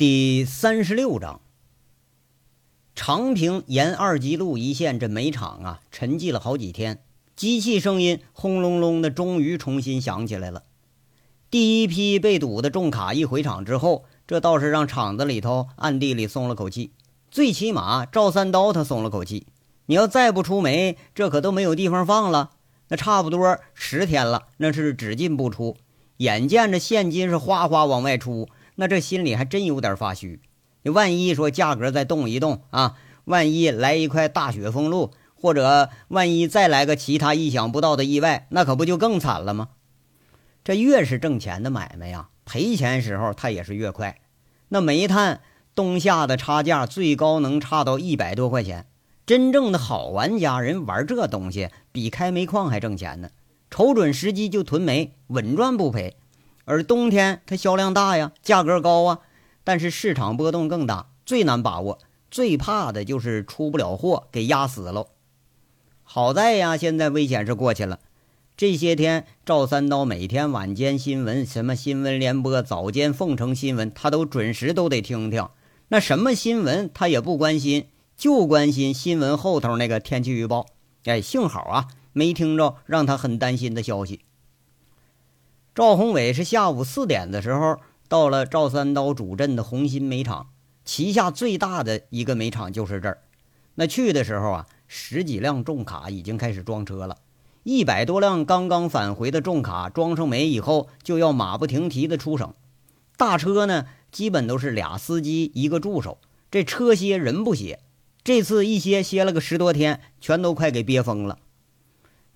第三十六章，长平沿二级路一线这煤厂啊，沉寂了好几天，机器声音轰隆隆的，终于重新响起来了。第一批被堵的重卡一回厂之后，这倒是让厂子里头暗地里松了口气，最起码赵三刀他松了口气。你要再不出煤，这可都没有地方放了。那差不多十天了，那是只进不出，眼见着现金是哗哗往外出。那这心里还真有点发虚，你万一说价格再动一动啊，万一来一块大雪封路，或者万一再来个其他意想不到的意外，那可不就更惨了吗？这越是挣钱的买卖呀，赔钱时候它也是越快。那煤炭冬夏的差价最高能差到一百多块钱，真正的好玩家人玩这东西比开煤矿还挣钱呢，瞅准时机就囤煤，稳赚不赔。而冬天它销量大呀，价格高啊，但是市场波动更大，最难把握，最怕的就是出不了货，给压死喽。好在呀，现在危险是过去了。这些天，赵三刀每天晚间新闻，什么新闻联播，早间凤城新闻，他都准时都得听听。那什么新闻他也不关心，就关心新闻后头那个天气预报。哎，幸好啊，没听着让他很担心的消息。赵宏伟是下午四点的时候到了赵三刀主镇的红星煤厂，旗下最大的一个煤厂就是这儿。那去的时候啊，十几辆重卡已经开始装车了，一百多辆刚刚返回的重卡装上煤以后，就要马不停蹄的出省。大车呢，基本都是俩司机一个助手，这车歇人不歇。这次一歇歇了个十多天，全都快给憋疯了。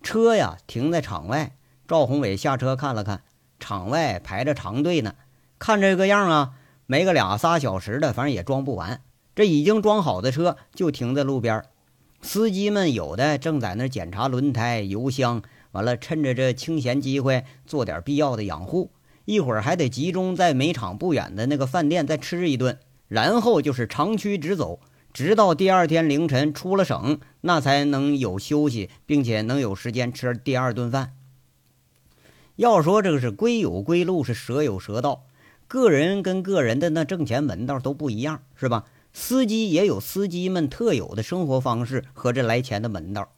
车呀停在场外。赵宏伟下车看了看，场外排着长队呢。看这个样啊，没个俩仨小时的，反正也装不完。这已经装好的车就停在路边，司机们有的正在那检查轮胎、油箱，完了趁着这清闲机会做点必要的养护。一会儿还得集中在煤厂不远的那个饭店再吃一顿，然后就是长驱直走，直到第二天凌晨出了省，那才能有休息，并且能有时间吃第二顿饭。要说这个是归有归路，是蛇有蛇道，个人跟个人的那挣钱门道都不一样，是吧？司机也有司机们特有的生活方式和这来钱的门道。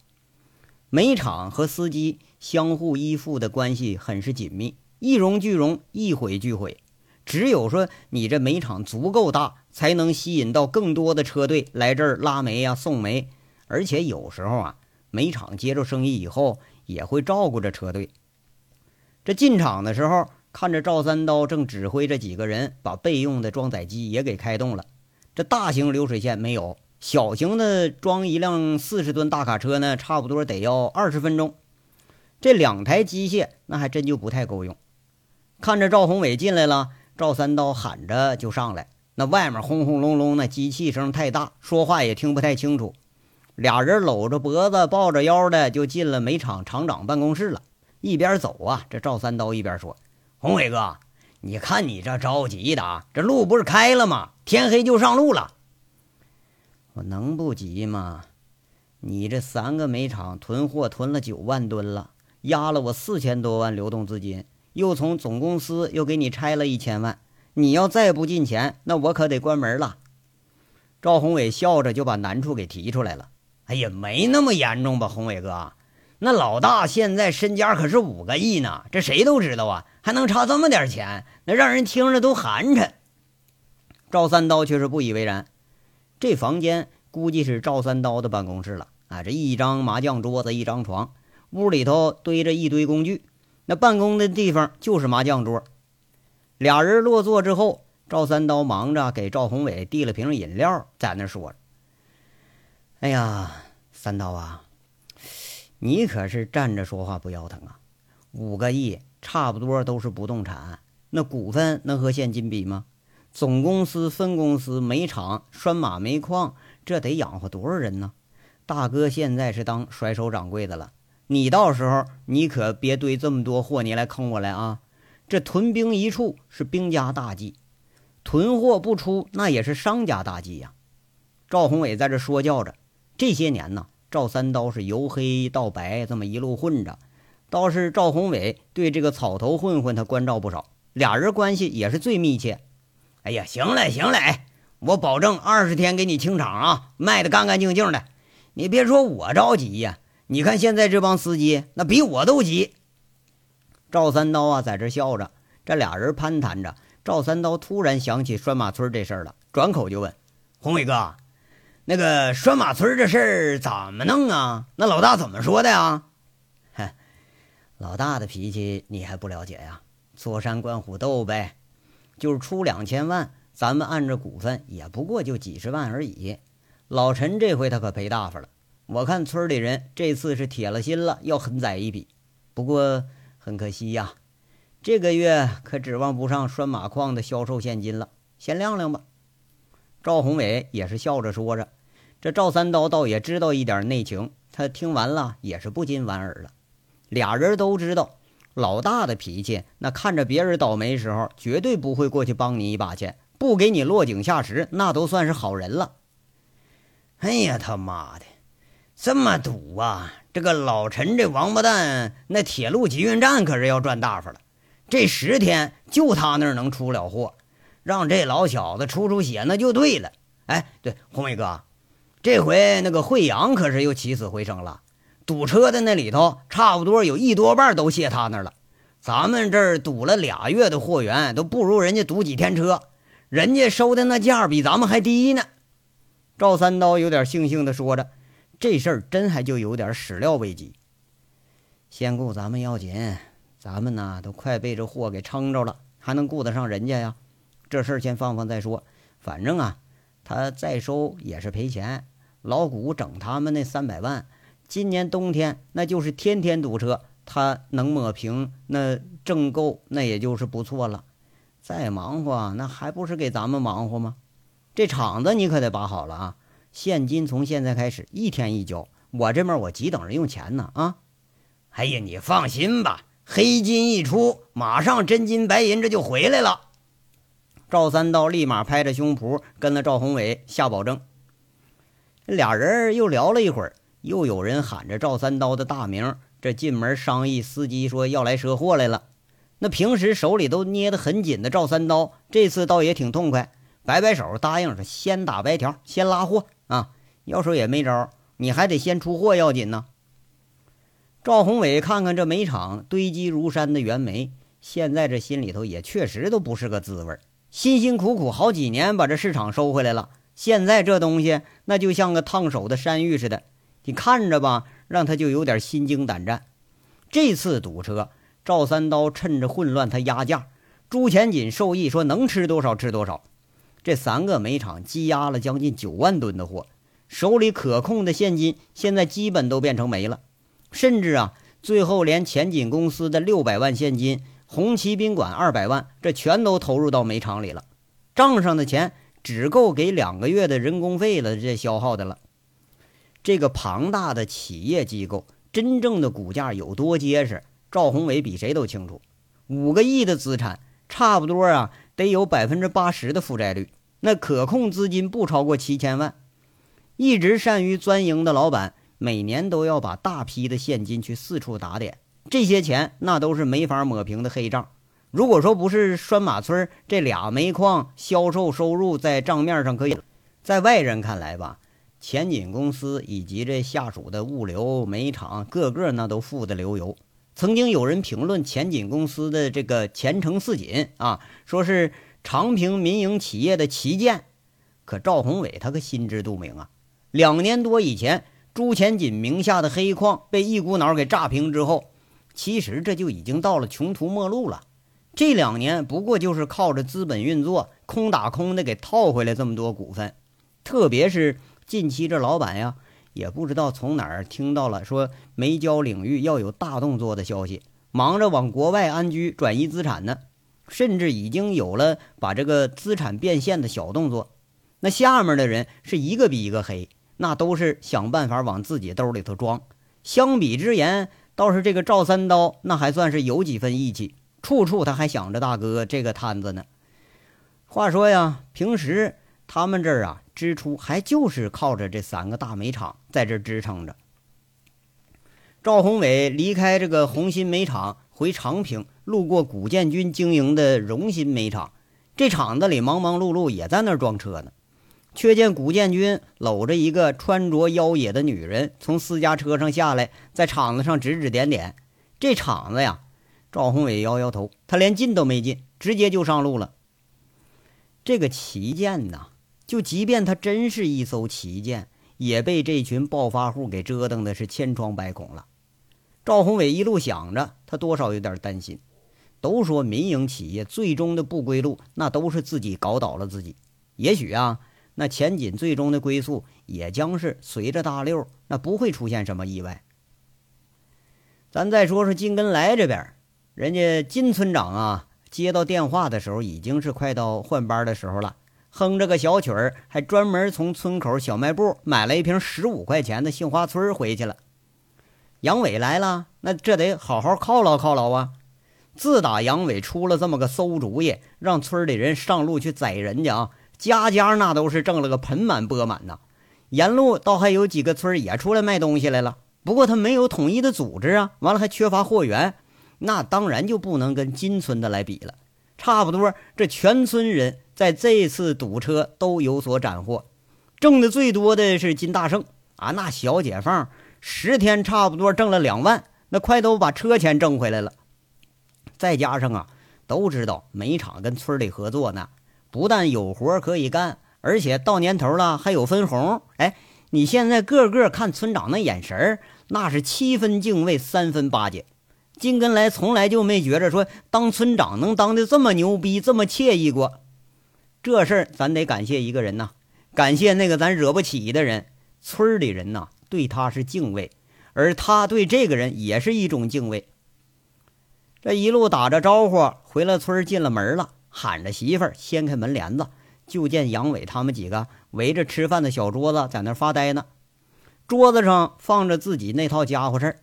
煤厂和司机相互依附的关系很是紧密，一荣俱荣，一毁俱毁。只有说你这煤厂足够大，才能吸引到更多的车队来这儿拉煤呀、送煤。而且有时候啊，煤厂接着生意以后，也会照顾着车队。这进场的时候，看着赵三刀正指挥着几个人把备用的装载机也给开动了。这大型流水线没有，小型的装一辆四十吨大卡车呢，差不多得要二十分钟。这两台机械那还真就不太够用。看着赵宏伟进来了，赵三刀喊着就上来。那外面轰轰隆隆，那机器声太大，说话也听不太清楚。俩人搂着脖子、抱着腰的就进了煤厂厂长办公室了。一边走啊，这赵三刀一边说：“宏伟哥，你看你这着急的啊，这路不是开了吗？天黑就上路了。我能不急吗？你这三个煤厂囤货囤了九万吨了，压了我四千多万流动资金，又从总公司又给你拆了一千万。你要再不进钱，那我可得关门了。”赵宏伟笑着就把难处给提出来了。“哎呀，没那么严重吧，宏伟哥。”那老大现在身家可是五个亿呢，这谁都知道啊，还能差这么点钱，那让人听着都寒碜。赵三刀却是不以为然。这房间估计是赵三刀的办公室了啊，这一张麻将桌子，一张床，屋里头堆着一堆工具，那办公的地方就是麻将桌。俩人落座之后，赵三刀忙着给赵宏伟递了瓶饮料，在那说着：“哎呀，三刀啊。”你可是站着说话不腰疼啊！五个亿差不多都是不动产，那股份能和现金比吗？总公司、分公司、煤厂、拴马煤矿，这得养活多少人呢？大哥现在是当甩手掌柜的了，你到时候你可别堆这么多货，你来坑我来啊！这屯兵一处是兵家大忌，囤货不出那也是商家大忌呀。赵宏伟在这说教着，这些年呢。赵三刀是由黑到白，这么一路混着，倒是赵宏伟对这个草头混混他关照不少，俩人关系也是最密切。哎呀，行嘞，行嘞，我保证二十天给你清场啊，卖的干干净净的。你别说我着急呀，你看现在这帮司机那比我都急。赵三刀啊，在这笑着，这俩人攀谈着。赵三刀突然想起拴马村这事儿了，转口就问：“宏伟哥，那个拴马村这事儿怎么弄啊？那老大怎么说的呀？”“哼，老大的脾气你还不了解呀？坐山观虎斗呗，就是出两千万，咱们按着股份也不过就几十万而已。老陈这回他可赔大发了，我看村里人这次是铁了心了，要狠宰一笔。不过很可惜呀。”这个月可指望不上拴马矿的销售现金了，先晾晾吧。赵宏伟也是笑着说着，这赵三刀倒也知道一点内情，他听完了也是不禁莞尔了。俩人都知道老大的脾气，那看着别人倒霉时候，绝对不会过去帮你一把去，不给你落井下石，那都算是好人了。哎呀，他妈的，这么赌啊！这个老陈这王八蛋，那铁路集运站可是要赚大发了。这十天就他那儿能出了货，让这老小子出出血那就对了。哎，对，红伟哥，这回那个惠阳可是又起死回生了，堵车的那里头差不多有一多半都卸他那儿了。咱们这儿堵了俩月的货源都不如人家堵几天车，人家收的那价比咱们还低呢。赵三刀有点悻悻地说着，这事儿真还就有点始料未及。先顾咱们要紧。咱们呢都快被这货给撑着了，还能顾得上人家呀？这事儿先放放再说。反正啊，他再收也是赔钱。老谷整他们那三百万，今年冬天那就是天天堵车，他能抹平，那挣够，那也就是不错了。再忙活，那还不是给咱们忙活吗？这厂子你可得把好了啊！现金从现在开始一天一交，我这边我急等着用钱呢啊！哎呀，你放心吧。黑金一出，马上真金白银这就回来了。赵三道立马拍着胸脯跟了赵宏伟下保证。俩人又聊了一会儿，又有人喊着赵三刀的大名。这进门商议，司机说要来赊货来了。那平时手里都捏得很紧的赵三刀，这次倒也挺痛快，摆摆手答应着：“先打白条，先拉货啊！要说也没招，你还得先出货要紧呢。”赵宏伟看看这煤场堆积如山的原煤，现在这心里头也确实都不是个滋味辛辛苦苦好几年把这市场收回来了，现在这东西那就像个烫手的山芋似的，你看着吧，让他就有点心惊胆战。这次堵车，赵三刀趁着混乱他压价，朱前锦授意说能吃多少吃多少。这三个煤厂积压了将近九万吨的货，手里可控的现金现在基本都变成煤了。甚至啊，最后连前锦公司的六百万现金、红旗宾馆二百万，这全都投入到煤厂里了。账上的钱只够给两个月的人工费了，这消耗的了。这个庞大的企业机构真正的股价有多结实，赵宏伟比谁都清楚。五个亿的资产，差不多啊，得有百分之八十的负债率。那可控资金不超过七千万。一直善于钻营的老板。每年都要把大批的现金去四处打点，这些钱那都是没法抹平的黑账。如果说不是拴马村这俩煤矿销售收入在账面上可以，在外人看来吧，前景公司以及这下属的物流煤厂个个那都富得流油。曾经有人评论前景公司的这个前程似锦啊，说是长平民营企业的旗舰。可赵宏伟他可心知肚明啊，两年多以前。朱前锦名下的黑矿被一股脑给炸平之后，其实这就已经到了穷途末路了。这两年不过就是靠着资本运作，空打空的给套回来这么多股份。特别是近期这老板呀，也不知道从哪儿听到了说煤焦领域要有大动作的消息，忙着往国外安居转移资产呢，甚至已经有了把这个资产变现的小动作。那下面的人是一个比一个黑。那都是想办法往自己兜里头装。相比之言，倒是这个赵三刀，那还算是有几分义气，处处他还想着大哥这个摊子呢。话说呀，平时他们这儿啊，支出还就是靠着这三个大煤厂在这支撑着。赵宏伟离开这个红星煤厂回长平，路过古建军经营的荣新煤厂，这厂子里忙忙碌碌，也在那儿装车呢。却见古建军搂着一个穿着妖冶的女人从私家车上下来，在厂子上指指点点。这厂子呀，赵宏伟摇摇头，他连进都没进，直接就上路了。这个旗舰呐，就即便它真是一艘旗舰，也被这群暴发户给折腾的是千疮百孔了。赵宏伟一路想着，他多少有点担心。都说民营企业最终的不归路，那都是自己搞倒了自己。也许啊。那钱锦最终的归宿也将是随着大溜，那不会出现什么意外。咱再说说金根来这边，人家金村长啊，接到电话的时候已经是快到换班的时候了，哼着个小曲儿，还专门从村口小卖部买了一瓶十五块钱的杏花村回去了。杨伟来了，那这得好好犒劳犒劳啊！自打杨伟出了这么个馊主意，让村里人上路去宰人家啊！家家那都是挣了个盆满钵满呐，沿路倒还有几个村也出来卖东西来了。不过他没有统一的组织啊，完了还缺乏货源，那当然就不能跟金村的来比了。差不多这全村人在这次堵车都有所斩获，挣的最多的是金大圣啊，那小解放十天差不多挣了两万，那快都把车钱挣回来了。再加上啊，都知道煤厂跟村里合作呢。不但有活可以干，而且到年头了还有分红。哎，你现在个个看村长那眼神儿，那是七分敬畏，三分巴结。金根来从来就没觉着说当村长能当的这么牛逼，这么惬意过。这事儿咱得感谢一个人呐，感谢那个咱惹不起的人。村里人呐，对他是敬畏，而他对这个人也是一种敬畏。这一路打着招呼回了村，进了门了。喊着媳妇儿，掀开门帘子，就见杨伟他们几个围着吃饭的小桌子在那发呆呢。桌子上放着自己那套家伙事儿。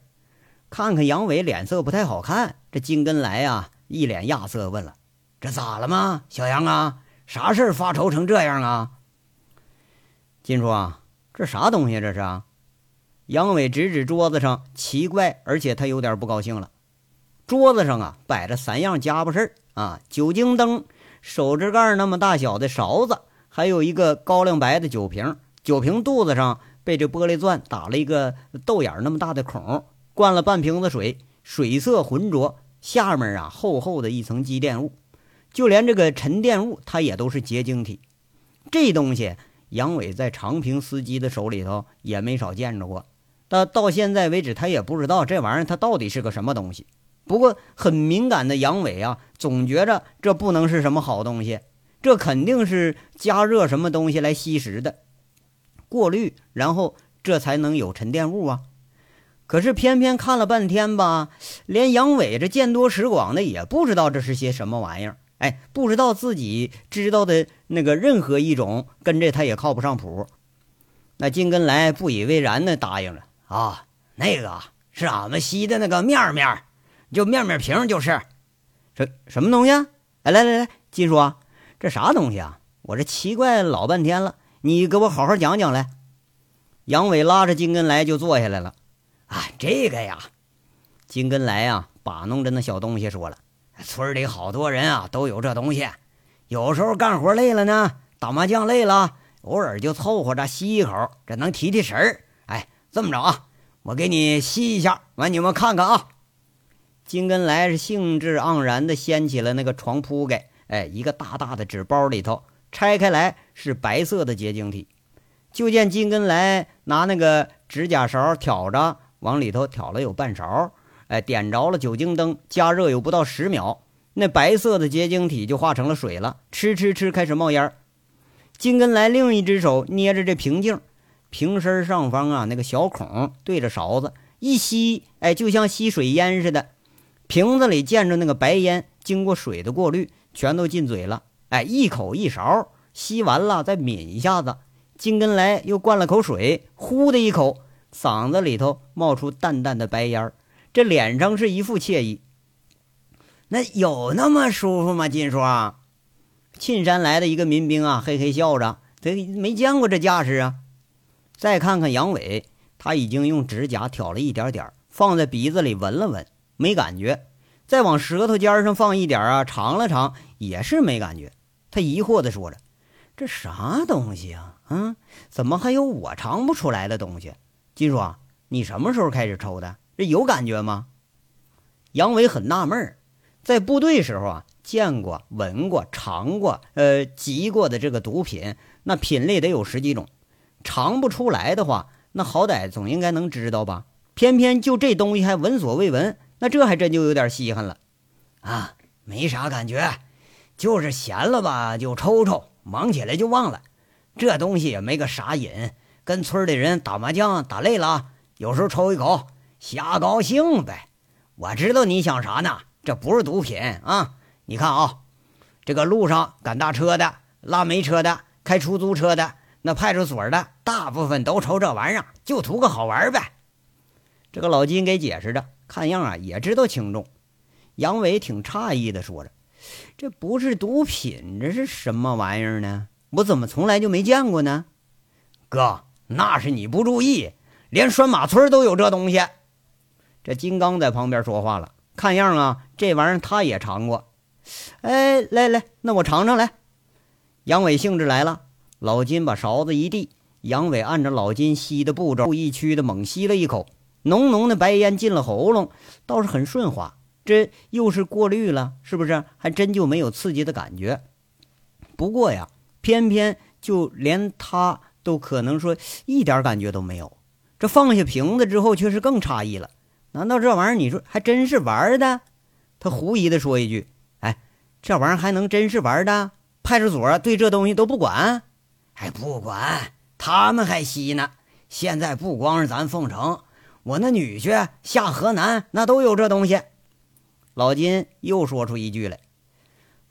看看杨伟脸色不太好看，这金根来呀，一脸亚色，问了：“这咋了吗，小杨啊？啥事发愁成这样啊？”金叔啊，这啥东西这是啊？杨伟指指桌子上，奇怪，而且他有点不高兴了。桌子上啊，摆着三样家伙事儿。啊，酒精灯，手指盖那么大小的勺子，还有一个高粱白的酒瓶。酒瓶肚子上被这玻璃钻打了一个豆眼那么大的孔，灌了半瓶子水，水色浑浊，下面啊厚厚的一层积电物，就连这个沉淀物它也都是结晶体。这东西杨伟在长平司机的手里头也没少见着过，但到现在为止他也不知道这玩意儿它到底是个什么东西。不过很敏感的杨伟啊，总觉着这不能是什么好东西，这肯定是加热什么东西来吸食的，过滤，然后这才能有沉淀物啊。可是偏偏看了半天吧，连杨伟这见多识广的也不知道这是些什么玩意儿。哎，不知道自己知道的那个任何一种，跟这他也靠不上谱。那金根来不以为然的答应了啊，那个是俺们吸的那个面面。就面面瓶就是，这什么东西？哎，来来来，金叔，这啥东西啊？我这奇怪老半天了，你给我好好讲讲来。杨伟拉着金根来就坐下来了。啊，这个呀，金根来呀，把弄着那小东西说了，村里好多人啊都有这东西，有时候干活累了呢，打麻将累了，偶尔就凑合着吸一口，这能提提神儿。哎，这么着啊，我给你吸一下，完你们看看啊。金根来是兴致盎然地掀起了那个床铺盖，哎，一个大大的纸包里头拆开来是白色的结晶体。就见金根来拿那个指甲勺挑着，往里头挑了有半勺，哎，点着了酒精灯，加热有不到十秒，那白色的结晶体就化成了水了，哧哧哧开始冒烟。金根来另一只手捏着这瓶镜，瓶身上方啊那个小孔对着勺子一吸，哎，就像吸水烟似的。瓶子里见着那个白烟，经过水的过滤，全都进嘴了。哎，一口一勺吸完了，再抿一下子。金根来又灌了口水，呼的一口，嗓子里头冒出淡淡的白烟这脸上是一副惬意。那有那么舒服吗？金叔，沁山来的一个民兵啊，嘿嘿笑着，他没见过这架势啊。再看看杨伟，他已经用指甲挑了一点点，放在鼻子里闻了闻。没感觉，再往舌头尖上放一点啊，尝了尝也是没感觉。他疑惑地说着：“这啥东西啊？啊，怎么还有我尝不出来的东西？金叔，你什么时候开始抽的？这有感觉吗？”杨伟很纳闷儿，在部队时候啊，见过、闻过、尝过，呃，集过的这个毒品，那品类得有十几种，尝不出来的话，那好歹总应该能知道吧？偏偏就这东西还闻所未闻，那这还真就有点稀罕了。啊，没啥感觉，就是闲了吧就抽抽，忙起来就忘了。这东西也没个啥瘾，跟村里人打麻将打累了，有时候抽一口，瞎高兴呗。我知道你想啥呢？这不是毒品啊！你看啊，这个路上赶大车的、拉煤车的、开出租车的、那派出所的，大部分都抽这玩意儿，就图个好玩呗。这个老金给解释着，看样啊也知道轻重。杨伟挺诧异的说着：“这不是毒品，这是什么玩意儿呢？我怎么从来就没见过呢？”哥，那是你不注意，连拴马村都有这东西。这金刚在旁边说话了，看样啊，这玩意儿他也尝过。哎，来来，那我尝尝来。杨伟兴致来了，老金把勺子一递，杨伟按照老金吸的步骤，一曲的猛吸了一口，浓浓的白烟进了喉咙，倒是很顺滑。这又是过滤了，是不是？还真就没有刺激的感觉。不过呀，偏偏就连他都可能说一点感觉都没有。这放下瓶子之后，却是更诧异了。难道这玩意儿你说还真是玩的？他狐疑的说一句：“哎，这玩意儿还能真是玩的？派出所对这东西都不管？还不管？他们还吸呢。现在不光是咱凤城，我那女婿下河南那都有这东西。”老金又说出一句来：“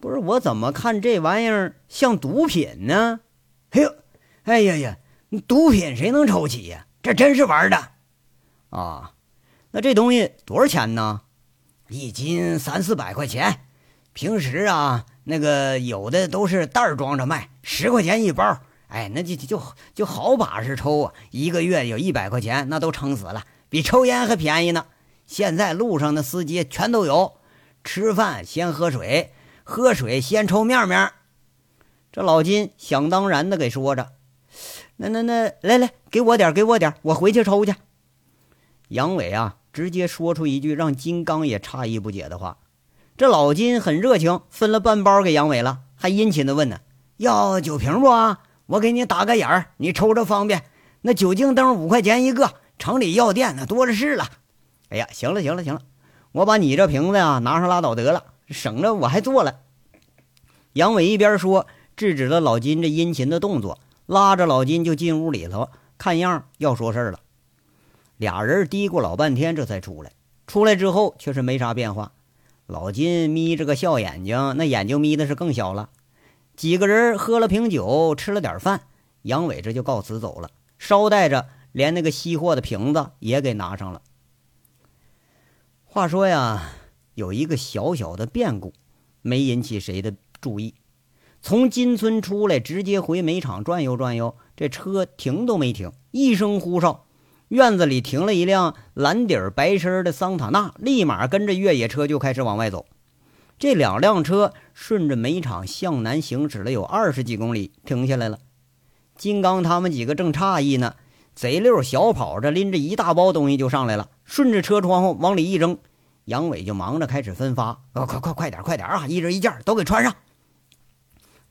不是我怎么看这玩意儿像毒品呢？”哎呦，哎呀呀，毒品谁能抽起呀？这真是玩的啊！那这东西多少钱呢？一斤三四百块钱。平时啊，那个有的都是袋装着卖，十块钱一包。哎，那就就就好把式抽啊，一个月有一百块钱，那都撑死了，比抽烟还便宜呢。现在路上的司机全都有，吃饭先喝水，喝水先抽面面。这老金想当然的给说着。那那那，来来，给我点，给我点，我回去抽去。杨伟啊。直接说出一句让金刚也诧异不解的话。这老金很热情，分了半包给杨伟了，还殷勤的问呢：“要酒瓶不啊？我给你打个眼儿，你抽着方便。那酒精灯五块钱一个，城里药店那多的是了。”哎呀，行了行了行了，我把你这瓶子呀拿上拉倒得了，省着我还做了。杨伟一边说，制止了老金这殷勤的动作，拉着老金就进屋里头，看样要说事儿了。俩人嘀咕老半天，这才出来。出来之后，却是没啥变化。老金眯着个笑眼睛，那眼睛眯的是更小了。几个人喝了瓶酒，吃了点饭，杨伟这就告辞走了。捎带着连那个吸货的瓶子也给拿上了。话说呀，有一个小小的变故，没引起谁的注意。从金村出来，直接回煤场转悠转悠，这车停都没停，一声呼哨。院子里停了一辆蓝底儿白身的桑塔纳，立马跟着越野车就开始往外走。这两辆车顺着煤场向南行驶了有二十几公里，停下来了。金刚他们几个正诧异呢，贼溜小跑着拎着一大包东西就上来了，顺着车窗户往里一扔。杨伟就忙着开始分发：“快快快点快点啊！一人一件，都给穿上。”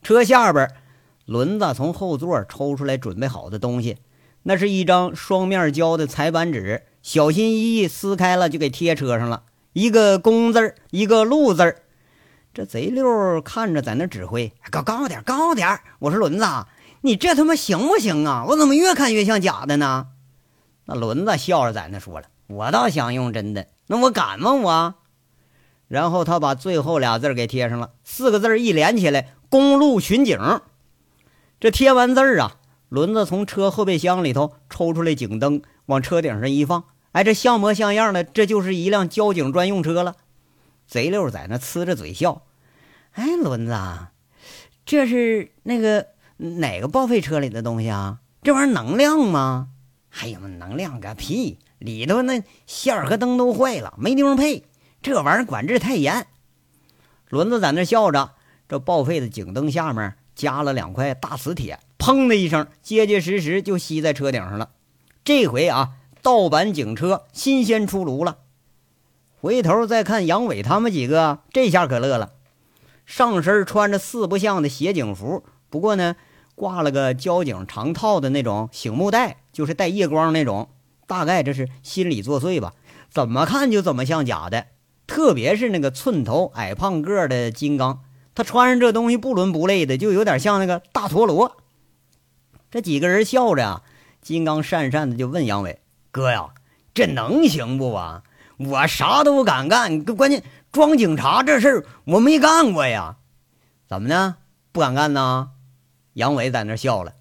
车下边，轮子从后座抽出来准备好的东西。那是一张双面胶的裁板纸，小心翼翼撕开了就给贴车上了，一个“工”字，一个“路”字。这贼溜看着在那指挥，高高点，高点！我说轮子，你这他妈行不行啊？我怎么越看越像假的呢？那轮子笑着在那说了：“我倒想用真的，那我敢吗？我。”然后他把最后俩字给贴上了，四个字一连起来：“公路巡警。”这贴完字儿啊。轮子从车后备箱里头抽出来警灯，往车顶上一放，哎，这像模像样的，这就是一辆交警专用车了。贼溜在那呲着嘴笑，哎，轮子，这是那个哪个报废车里的东西啊？这玩意儿能亮吗？哎呀，能亮个屁！里头那线和灯都坏了，没地方配。这玩意儿管制太严。轮子在那笑着，这报废的警灯下面加了两块大磁铁，砰的一声，结结实实就吸在车顶上了。这回啊，盗版警车新鲜出炉了。回头再看杨伟他们几个，这下可乐了，上身穿着四不像的协警服，不过呢，挂了个交警长套的那种醒目带，就是带夜光那种。大概这是心理作祟吧，怎么看就怎么像假的。特别是那个寸头矮胖个的金刚，他穿上这东西不伦不类的，就有点像那个大陀螺。这几个人笑着啊，金刚讪讪的就问杨伟：“哥呀，这能行不啊？我啥都敢干，关键装警察这事儿我没干过呀。怎么呢？不敢干呢？”杨伟在那笑了：“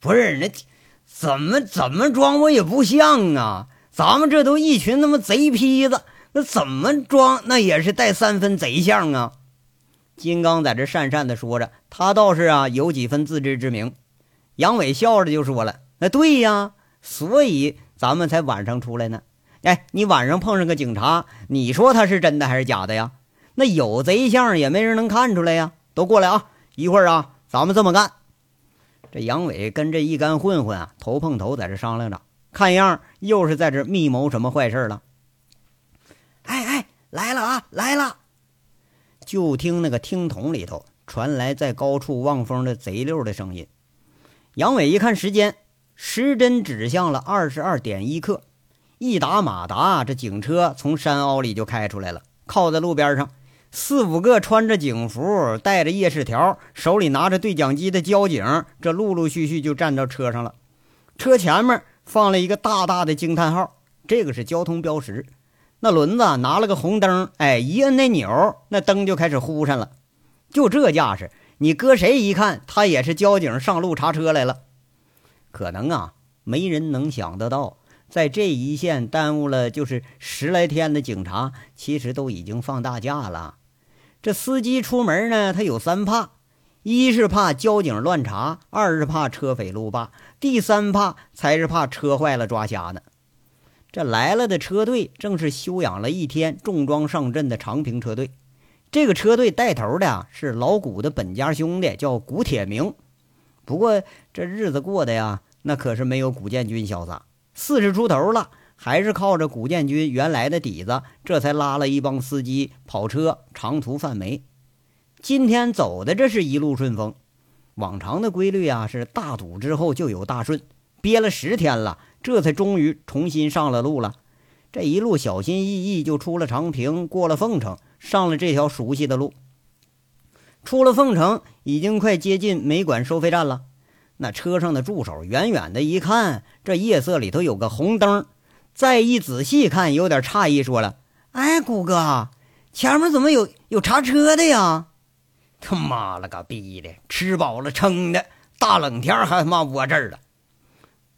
不是那。”怎么怎么装我也不像啊！咱们这都一群他妈贼坯子，那怎么装那也是带三分贼相啊！金刚在这讪讪的说着，他倒是啊有几分自知之明。杨伟笑着就说了：“那对呀，所以咱们才晚上出来呢。哎，你晚上碰上个警察，你说他是真的还是假的呀？那有贼相也没人能看出来呀！都过来啊！一会儿啊，咱们这么干。”这杨伟跟这一干混混啊，头碰头在这商量着，看样又是在这密谋什么坏事了。哎哎，来了啊，来了！就听那个听筒里头传来在高处望风的贼溜的声音。杨伟一看时间，时针指向了二十二点一刻，一打马达，这警车从山凹里就开出来了，靠在路边上。四五个穿着警服、带着夜视条、手里拿着对讲机的交警，这陆陆续续就站到车上了。车前面放了一个大大的惊叹号，这个是交通标识。那轮子拿了个红灯，哎，一摁那钮，那灯就开始呼上了。就这架势，你搁谁一看，他也是交警上路查车来了。可能啊，没人能想得到。在这一线耽误了就是十来天的警察，其实都已经放大假了。这司机出门呢，他有三怕：一是怕交警乱查，二是怕车匪路霸，第三怕才是怕车坏了抓瞎呢。这来了的车队正是休养了一天、重装上阵的长平车队。这个车队带头的是老谷的本家兄弟，叫古铁明。不过这日子过的呀，那可是没有古建军潇洒。四十出头了，还是靠着古建军原来的底子，这才拉了一帮司机跑车长途贩煤。今天走的这是一路顺风，往常的规律啊是大堵之后就有大顺，憋了十天了，这才终于重新上了路了。这一路小心翼翼就出了长平，过了凤城，上了这条熟悉的路。出了凤城，已经快接近煤管收费站了。那车上的助手远远的一看，这夜色里头有个红灯，再一仔细看，有点诧异，说了：“哎，谷哥，前面怎么有有查车的呀？他妈了个逼的，吃饱了撑的，大冷天还他妈窝这儿了。”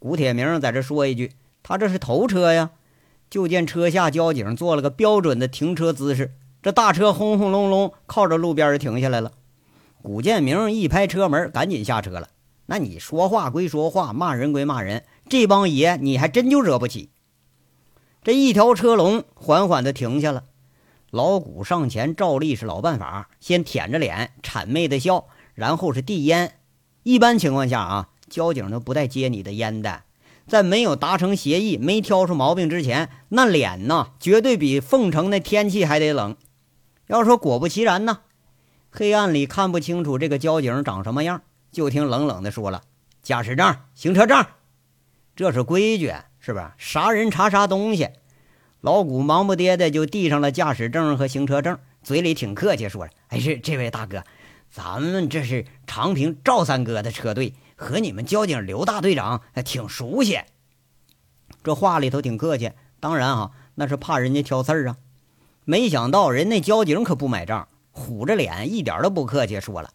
古铁明在这说一句：“他这是头车呀。”就见车下交警做了个标准的停车姿势，这大车轰轰隆隆靠着路边停下来了。古建明一拍车门，赶紧下车了。那你说话归说话，骂人归骂人，这帮爷你还真就惹不起。这一条车龙缓缓地停下了，老古上前照例是老办法，先舔着脸谄媚的笑，然后是递烟。一般情况下啊，交警都不带接你的烟的，在没有达成协议、没挑出毛病之前，那脸呢，绝对比凤城那天气还得冷。要说果不其然呢，黑暗里看不清楚这个交警长什么样。就听冷冷的说了：“驾驶证、行车证，这是规矩，是不是？啥人查啥东西。”老谷忙不迭的就递上了驾驶证和行车证，嘴里挺客气，说着：“哎，这这位大哥，咱们这是长平赵三哥的车队，和你们交警刘大队长还挺熟悉。”这话里头挺客气，当然啊，那是怕人家挑刺儿啊。没想到人那交警可不买账，虎着脸，一点都不客气，说了。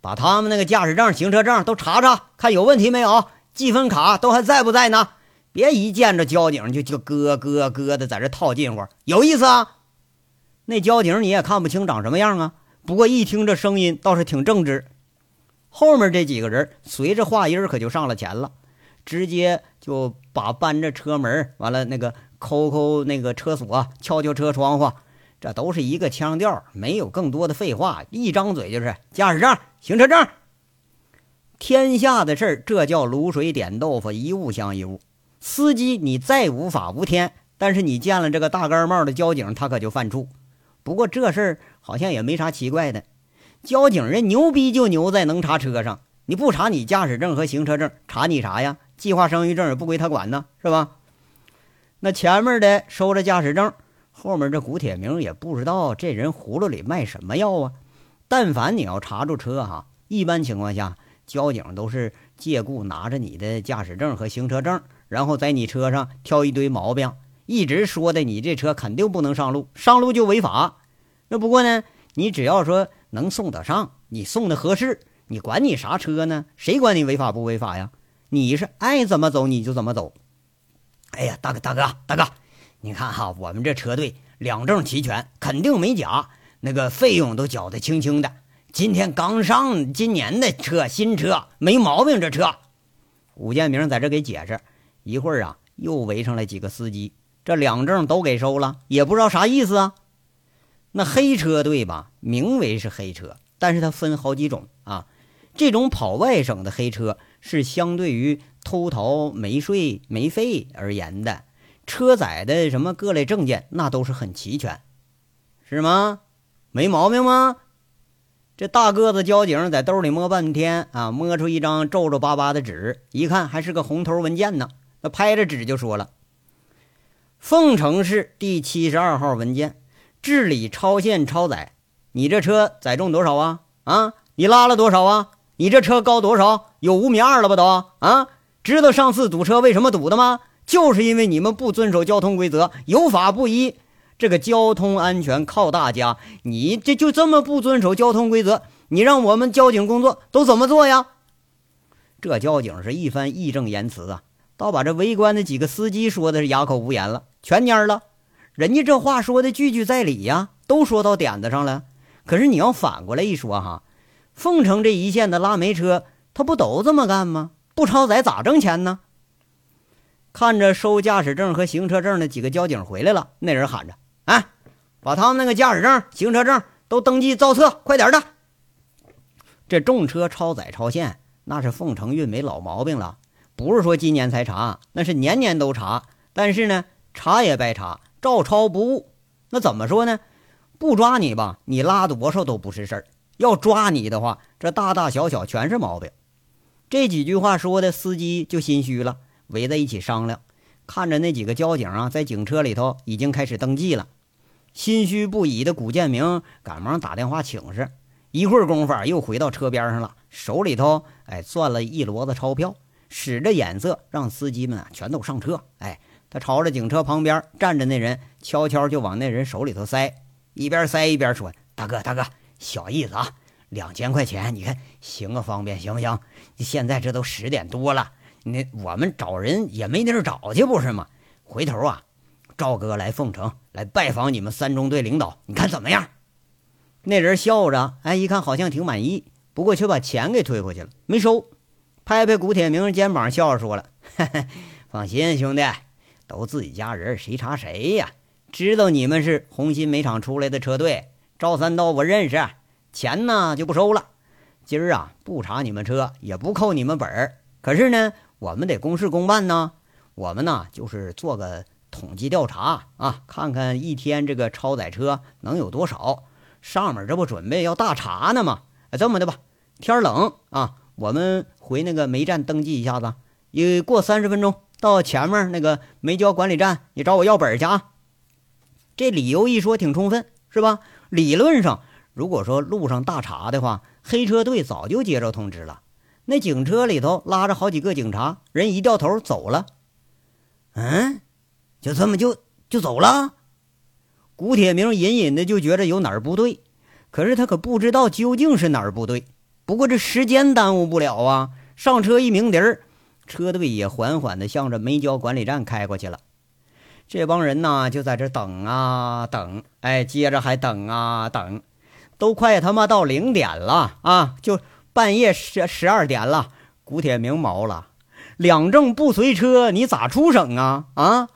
把他们那个驾驶证、行车证都查查，看有问题没有？积分卡都还在不在呢？别一见着交警就就咯咯咯的在这套近乎，有意思啊！那交警你也看不清长什么样啊，不过一听这声音倒是挺正直。后面这几个人随着话音可就上了前了，直接就把搬着车门，完了那个抠抠那个车锁，敲敲车窗户，这都是一个腔调，没有更多的废话，一张嘴就是驾驶证、行车证。天下的事儿，这叫卤水点豆腐，一物降一物。司机你再无法无天，但是你见了这个大盖帽的交警，他可就犯怵。不过这事儿好像也没啥奇怪的，交警人牛逼就牛在能查车上，你不查你驾驶证和行车证，查你啥呀？计划生育证也不归他管呢，是吧？那前面的收着驾驶证。后面这古铁明也不知道这人葫芦里卖什么药啊！但凡你要查住车哈，一般情况下，交警都是借故拿着你的驾驶证和行车证，然后在你车上挑一堆毛病，一直说的你这车肯定不能上路，上路就违法。那不过呢，你只要说能送得上，你送的合适，你管你啥车呢？谁管你违法不违法呀？你是爱怎么走你就怎么走。哎呀，大哥大哥大哥！你看哈，我们这车队两证齐全，肯定没假，那个费用都缴得清清的。今天刚上今年的车，新车没毛病。这车，武建明在这给解释。一会儿啊，又围上来几个司机，这两证都给收了，也不知道啥意思啊。那黑车队吧，名为是黑车，但是它分好几种啊。这种跑外省的黑车，是相对于偷逃没税没费而言的。车载的什么各类证件，那都是很齐全，是吗？没毛病吗？这大个子交警在兜里摸半天啊，摸出一张皱皱巴巴的纸，一看还是个红头文件呢。那拍着纸就说了：“凤城市第七十二号文件，治理超限超载。你这车载重多少啊？啊，你拉了多少啊？你这车高多少？有五米二了吧都？啊，知道上次堵车为什么堵的吗？”就是因为你们不遵守交通规则，有法不依，这个交通安全靠大家。你这就这么不遵守交通规则，你让我们交警工作都怎么做呀？这交警是一番义正言辞啊，倒把这围观的几个司机说的是哑口无言了，全蔫了。人家这话说的句句在理呀，都说到点子上了。可是你要反过来一说哈，凤城这一线的拉煤车，他不都这么干吗？不超载咋挣钱呢？看着收驾驶证和行车证的几个交警回来了，那人喊着：“哎，把他们那个驾驶证、行车证都登记造册，快点的！这重车超载超限，那是凤城运煤老毛病了，不是说今年才查，那是年年都查。但是呢，查也白查，照抄不误。那怎么说呢？不抓你吧，你拉多少都不是事儿；要抓你的话，这大大小小全是毛病。”这几句话说的，司机就心虚了。围在一起商量，看着那几个交警啊，在警车里头已经开始登记了。心虚不已的古建明赶忙打电话请示。一会儿功夫又回到车边上了，手里头哎攥了一摞子钞票，使着眼色让司机们啊全都上车。哎，他朝着警车旁边站着那人，悄悄就往那人手里头塞，一边塞一边说：“大哥，大哥，小意思啊，两千块钱，你看行个方便行不行？现在这都十点多了。”那我们找人也没地儿找去，不是吗？回头啊，赵哥来凤城来拜访你们三中队领导，你看怎么样？那人笑着，哎，一看好像挺满意，不过却把钱给退回去了，没收。拍拍古铁明肩膀，笑着说了：“ 放心，兄弟，都自己家人，谁查谁呀？知道你们是红星煤厂出来的车队，赵三刀我认识，钱呢就不收了。今儿啊，不查你们车，也不扣你们本儿。可是呢。”我们得公事公办呢，我们呢就是做个统计调查啊，看看一天这个超载车能有多少。上面这不准备要大查呢吗？这么的吧，天冷啊，我们回那个煤站登记一下子，也过三十分钟到前面那个煤焦管理站，你找我要本去啊。这理由一说挺充分，是吧？理论上，如果说路上大查的话，黑车队早就接着通知了。那警车里头拉着好几个警察，人一掉头走了。嗯，就这么就就走了。古铁明隐隐的就觉着有哪儿不对，可是他可不知道究竟是哪儿不对。不过这时间耽误不了啊，上车一鸣笛儿，车队也缓缓的向着煤焦管理站开过去了。这帮人呢就在这等啊等，哎，接着还等啊等，都快他妈到零点了啊，就。半夜十十二点了，古铁明毛了，两证不随车，你咋出省啊？啊！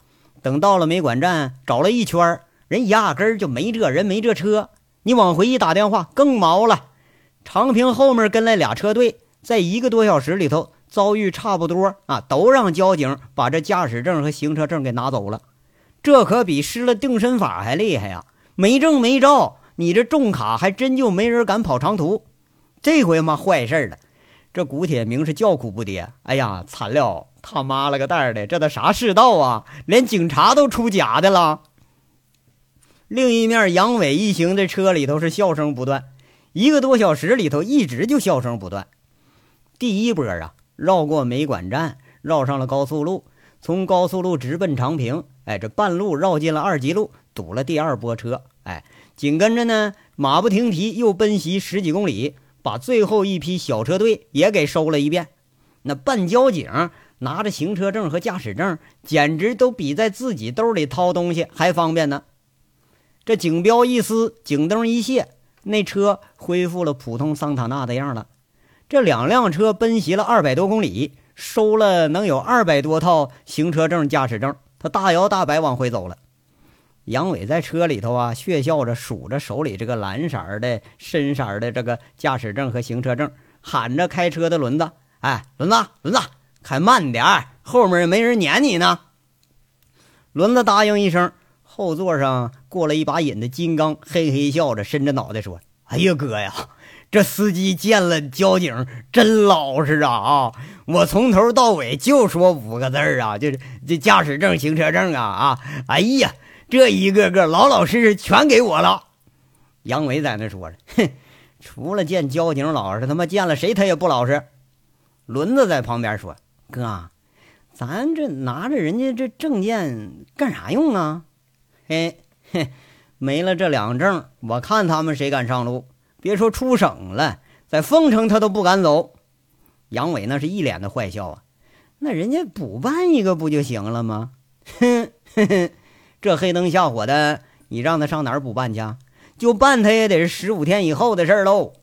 等到了煤管站，找了一圈人压根儿就没这人没这车。你往回一打电话更毛了。长平后面跟来俩车队，在一个多小时里头遭遇差不多啊，都让交警把这驾驶证和行车证给拿走了。这可比施了定身法还厉害呀！没证没照，你这重卡还真就没人敢跑长途。这回嘛坏事了，这古铁明是叫苦不迭。哎呀，惨了！他妈了个蛋的，这都啥世道啊？连警察都出假的了。另一面，杨伟一行的车里头是笑声不断，一个多小时里头一直就笑声不断。第一波啊，绕过梅管站，绕上了高速路，从高速路直奔长平。哎，这半路绕进了二级路，堵了第二波车。哎，紧跟着呢，马不停蹄又奔袭十几公里，把最后一批小车队也给收了一遍。那办交警拿着行车证和驾驶证，简直都比在自己兜里掏东西还方便呢。这警标一撕，警灯一卸，那车恢复了普通桑塔纳的样了。这两辆车奔袭了二百多公里，收了能有二百多套行车证、驾驶证。他大摇大摆往回走了。杨伟在车里头啊，血笑着数着手里这个蓝色的、深色的这个驾驶证和行车证，喊着开车的轮子：“哎，轮子，轮子，开慢点后面没人撵你呢。”轮子答应一声。后座上过了一把瘾的金刚，嘿嘿笑着，伸着脑袋说：“哎呀，哥呀，这司机见了交警真老实啊！啊，我从头到尾就说五个字儿啊，就是这驾驶证、行车证啊啊！哎呀，这一个个老老实实全给我了。”杨伟在那说着：“哼，除了见交警老实，他妈见了谁他也不老实。”轮子在旁边说：“哥，咱这拿着人家这证件干啥用啊？”嘿，嘿，没了这两证，我看他们谁敢上路？别说出省了，在凤城他都不敢走。杨伟那是一脸的坏笑啊！那人家补办一个不就行了吗？哼，哼哼，这黑灯瞎火的，你让他上哪儿补办去？就办他也得是十五天以后的事喽。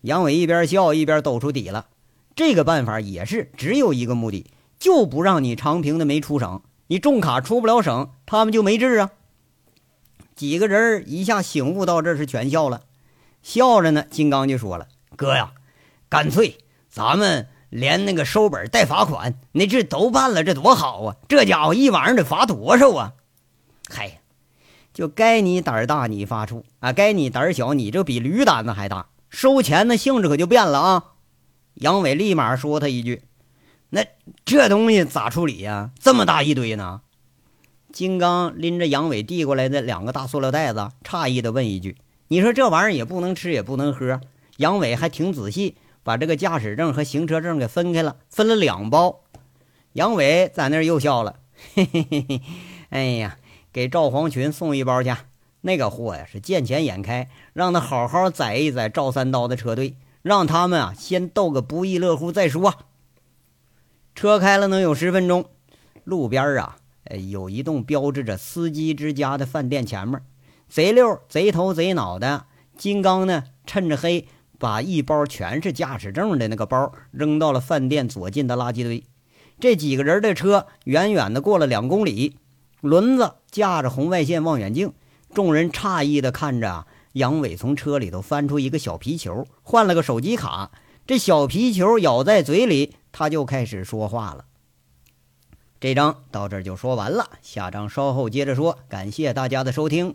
杨伟一边笑一边抖出底了。这个办法也是只有一个目的，就不让你长平的没出省，你重卡出不了省，他们就没治啊。几个人一下醒悟到这是全笑了，笑着呢。金刚就说了：“哥呀，干脆咱们连那个收本带罚款，那这都办了，这多好啊！这家伙一晚上得罚多少啊？嗨，就该你胆儿大，你发怵啊；该你胆儿小，你这比驴胆子还大。收钱那性质可就变了啊！”杨伟立马说他一句：“那这东西咋处理呀？这么大一堆呢？”金刚拎着杨伟递过来的两个大塑料袋子，诧异的问一句：“你说这玩意儿也不能吃，也不能喝？”杨伟还挺仔细，把这个驾驶证和行车证给分开了，分了两包。杨伟在那儿又笑了：“嘿嘿嘿嘿，哎呀，给赵黄群送一包去。那个货呀是见钱眼开，让他好好宰一宰赵三刀的车队，让他们啊先斗个不亦乐乎再说。”车开了能有十分钟，路边啊。有一栋标志着“司机之家”的饭店，前面贼溜、贼头、贼脑的金刚呢，趁着黑把一包全是驾驶证的那个包扔到了饭店左近的垃圾堆。这几个人的车远远的过了两公里，轮子架着红外线望远镜，众人诧异的看着杨伟从车里头翻出一个小皮球，换了个手机卡。这小皮球咬在嘴里，他就开始说话了。这章到这儿就说完了，下章稍后接着说。感谢大家的收听。